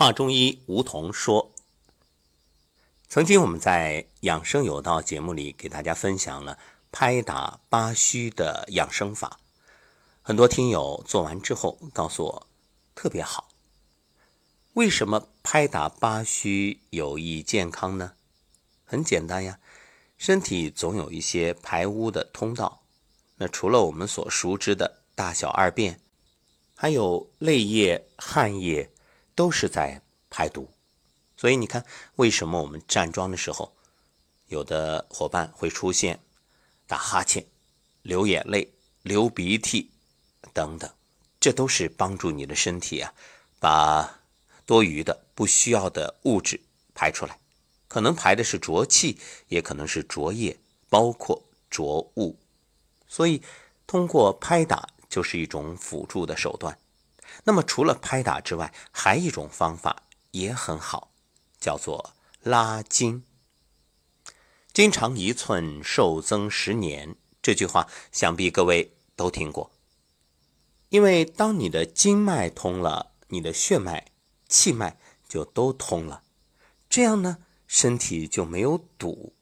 话中医梧桐说：“曾经我们在养生有道节目里给大家分享了拍打八虚的养生法，很多听友做完之后告诉我特别好。为什么拍打八虚有益健康呢？很简单呀，身体总有一些排污的通道，那除了我们所熟知的大小二便，还有泪液、汗液。”都是在排毒，所以你看，为什么我们站桩的时候，有的伙伴会出现打哈欠、流眼泪、流鼻涕等等，这都是帮助你的身体啊，把多余的、不需要的物质排出来。可能排的是浊气，也可能是浊液，包括浊物。所以，通过拍打就是一种辅助的手段。那么除了拍打之外，还一种方法也很好，叫做拉筋。筋长一寸，寿增十年。这句话想必各位都听过。因为当你的经脉通了，你的血脉、气脉就都通了，这样呢，身体就没有堵，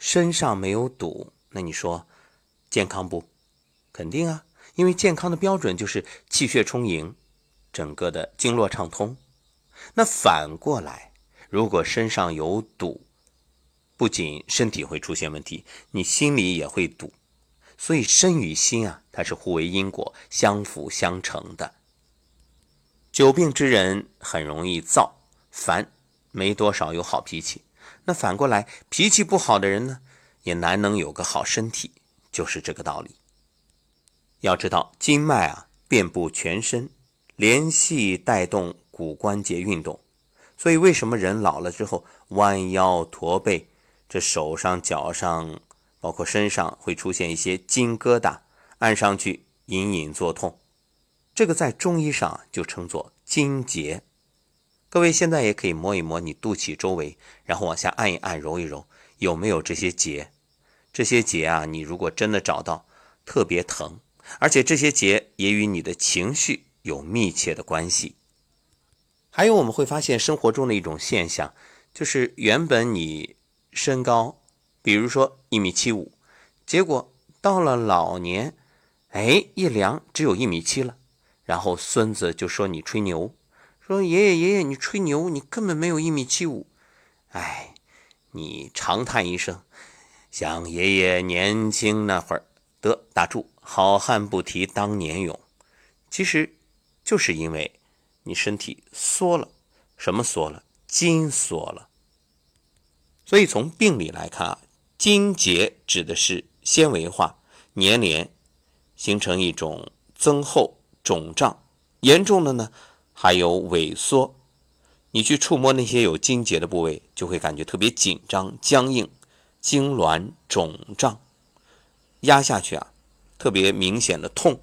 身上没有堵，那你说健康不？肯定啊。因为健康的标准就是气血充盈，整个的经络畅通。那反过来，如果身上有堵，不仅身体会出现问题，你心里也会堵。所以身与心啊，它是互为因果、相辅相成的。久病之人很容易躁烦，没多少有好脾气。那反过来，脾气不好的人呢，也难能有个好身体，就是这个道理。要知道，经脉啊遍布全身，联系带动骨关节运动，所以为什么人老了之后弯腰驼背，这手上、脚上，包括身上会出现一些筋疙瘩，按上去隐隐作痛，这个在中医上就称作筋结。各位现在也可以摸一摸你肚脐周围，然后往下按一按、揉一揉，有没有这些结？这些结啊，你如果真的找到，特别疼。而且这些结也与你的情绪有密切的关系。还有我们会发现生活中的一种现象，就是原本你身高，比如说一米七五，结果到了老年，哎，一量只有一米七了。然后孙子就说你吹牛，说爷爷爷爷你吹牛，你根本没有一米七五。哎，你长叹一声，想爷爷年轻那会儿，得打住。好汉不提当年勇，其实就是因为你身体缩了，什么缩了？筋缩了。所以从病理来看啊，筋结指的是纤维化、粘连，形成一种增厚、肿胀，严重的呢还有萎缩。你去触摸那些有筋结的部位，就会感觉特别紧张、僵硬、痉挛、肿胀，压下去啊。特别明显的痛，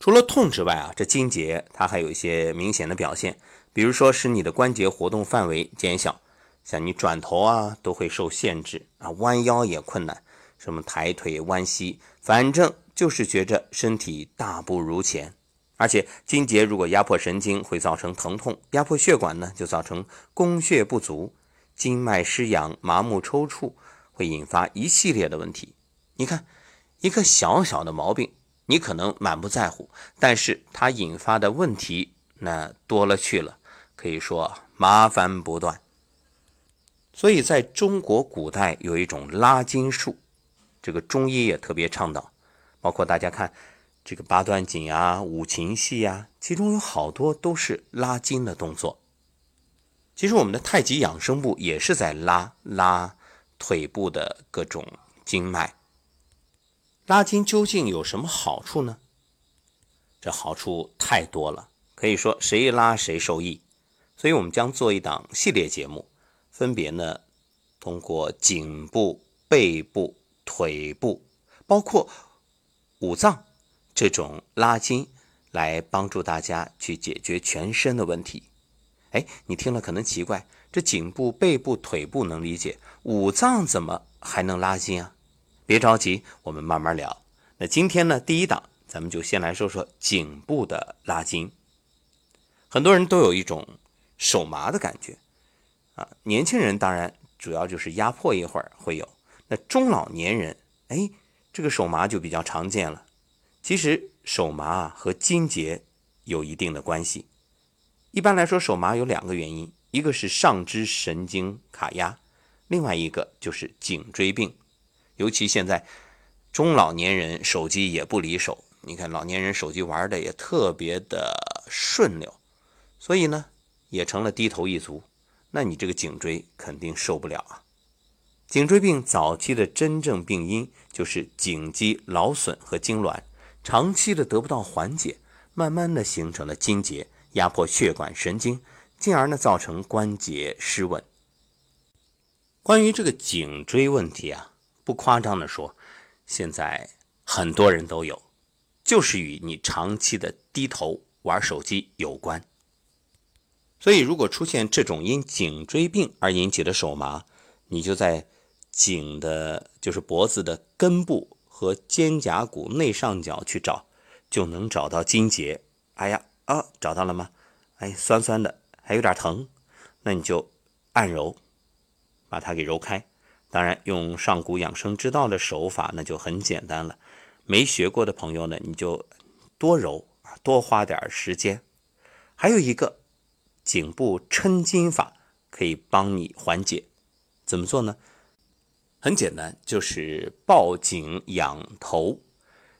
除了痛之外啊，这筋结它还有一些明显的表现，比如说使你的关节活动范围减小，像你转头啊都会受限制啊，弯腰也困难，什么抬腿、弯膝，反正就是觉着身体大不如前。而且筋结如果压迫神经，会造成疼痛；压迫血管呢，就造成供血不足，经脉失养、麻木抽搐，会引发一系列的问题。你看。一个小小的毛病，你可能满不在乎，但是它引发的问题那多了去了，可以说麻烦不断。所以在中国古代有一种拉筋术，这个中医也特别倡导，包括大家看这个八段锦啊、五禽戏啊，其中有好多都是拉筋的动作。其实我们的太极养生部也是在拉拉腿部的各种经脉。拉筋究竟有什么好处呢？这好处太多了，可以说谁拉谁受益。所以我们将做一档系列节目，分别呢通过颈部、背部、腿部，包括五脏这种拉筋，来帮助大家去解决全身的问题。哎，你听了可能奇怪，这颈部、背部、腿部能理解，五脏怎么还能拉筋啊？别着急，我们慢慢聊。那今天呢，第一档咱们就先来说说颈部的拉筋。很多人都有一种手麻的感觉啊。年轻人当然主要就是压迫一会儿会有，那中老年人哎，这个手麻就比较常见了。其实手麻啊和筋结有一定的关系。一般来说，手麻有两个原因，一个是上肢神经卡压，另外一个就是颈椎病。尤其现在中老年人手机也不离手，你看老年人手机玩的也特别的顺溜，所以呢也成了低头一族。那你这个颈椎肯定受不了啊。颈椎病早期的真正病因就是颈肌劳损和痉挛，长期的得不到缓解，慢慢的形成了筋结。压迫血管神经，进而呢造成关节失稳。关于这个颈椎问题啊，不夸张的说，现在很多人都有，就是与你长期的低头玩手机有关。所以，如果出现这种因颈椎病而引起的手麻，你就在颈的，就是脖子的根部和肩胛骨内上角去找，就能找到筋结。哎呀！啊，找到了吗？哎，酸酸的，还有点疼，那你就按揉，把它给揉开。当然，用上古养生之道的手法，那就很简单了。没学过的朋友呢，你就多揉，多花点时间。还有一个颈部抻筋法，可以帮你缓解。怎么做呢？很简单，就是抱颈仰头，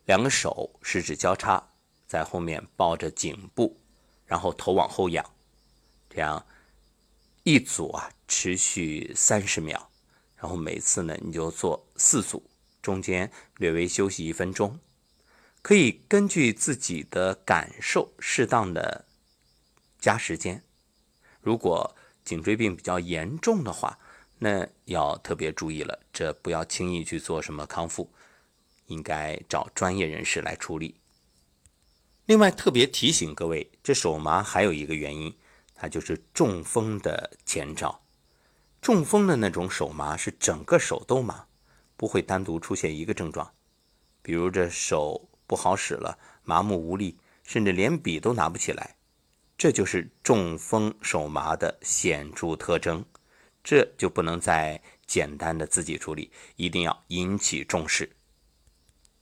两个手十指交叉。在后面抱着颈部，然后头往后仰，这样一组啊，持续三十秒，然后每次呢你就做四组，中间略微休息一分钟，可以根据自己的感受适当的加时间。如果颈椎病比较严重的话，那要特别注意了，这不要轻易去做什么康复，应该找专业人士来处理。另外，特别提醒各位，这手麻还有一个原因，它就是中风的前兆。中风的那种手麻是整个手都麻，不会单独出现一个症状，比如这手不好使了，麻木无力，甚至连笔都拿不起来，这就是中风手麻的显著特征。这就不能再简单的自己处理，一定要引起重视。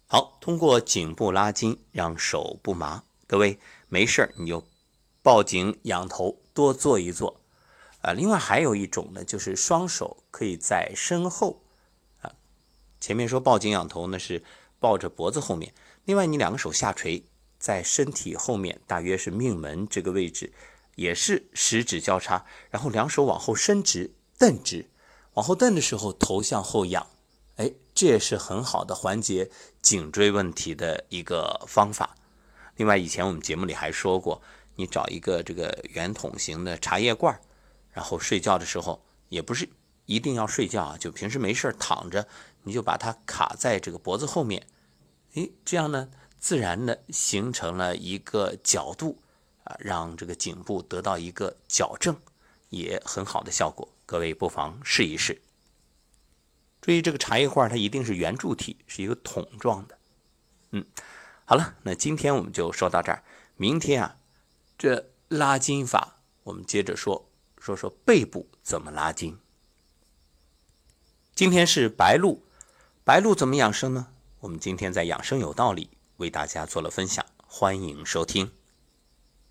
好，通过颈部拉筋让手不麻。各位没事你就抱颈仰头，多做一做。啊，另外还有一种呢，就是双手可以在身后。啊，前面说抱颈仰头呢是抱着脖子后面，另外你两个手下垂在身体后面，大约是命门这个位置，也是十指交叉，然后两手往后伸直，蹬直，往后蹬的时候头向后仰。哎，这也是很好的缓解颈椎问题的一个方法。另外，以前我们节目里还说过，你找一个这个圆筒形的茶叶罐，然后睡觉的时候也不是一定要睡觉啊，就平时没事躺着，你就把它卡在这个脖子后面，诶，这样呢，自然的形成了一个角度啊，让这个颈部得到一个矫正，也很好的效果。各位不妨试一试。注意，这个茶叶罐它一定是圆柱体，是一个桶状的。嗯，好了，那今天我们就说到这儿。明天啊，这拉筋法我们接着说，说说背部怎么拉筋。今天是白露，白露怎么养生呢？我们今天在养生有道里为大家做了分享，欢迎收听。